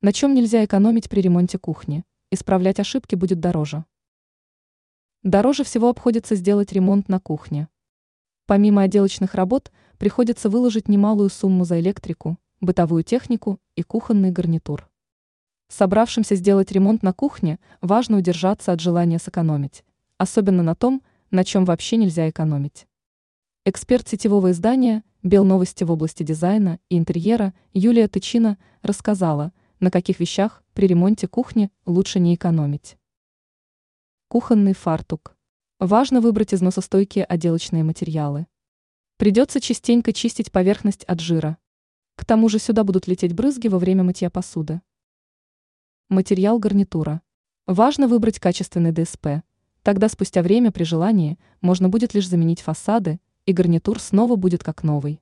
На чем нельзя экономить при ремонте кухни? Исправлять ошибки будет дороже. Дороже всего обходится сделать ремонт на кухне. Помимо отделочных работ, приходится выложить немалую сумму за электрику, бытовую технику и кухонный гарнитур. Собравшимся сделать ремонт на кухне важно удержаться от желания сэкономить, особенно на том, на чем вообще нельзя экономить. Эксперт сетевого издания «Белновости» в области дизайна и интерьера Юлия Тычина рассказала, на каких вещах при ремонте кухни лучше не экономить. Кухонный фартук. Важно выбрать износостойкие отделочные материалы. Придется частенько чистить поверхность от жира. К тому же сюда будут лететь брызги во время мытья посуды. Материал гарнитура. Важно выбрать качественный ДСП. Тогда спустя время при желании можно будет лишь заменить фасады, и гарнитур снова будет как новый.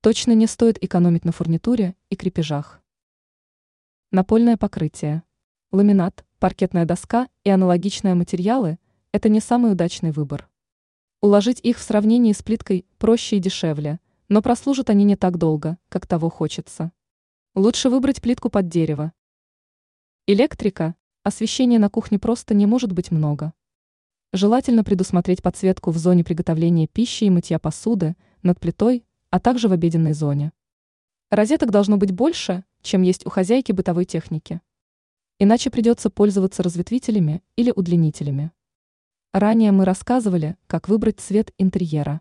Точно не стоит экономить на фурнитуре и крепежах. Напольное покрытие. Ламинат, паркетная доска и аналогичные материалы – это не самый удачный выбор. Уложить их в сравнении с плиткой проще и дешевле, но прослужат они не так долго, как того хочется. Лучше выбрать плитку под дерево, Электрика. Освещения на кухне просто не может быть много. Желательно предусмотреть подсветку в зоне приготовления пищи и мытья посуды, над плитой, а также в обеденной зоне. Розеток должно быть больше, чем есть у хозяйки бытовой техники. Иначе придется пользоваться разветвителями или удлинителями. Ранее мы рассказывали, как выбрать цвет интерьера.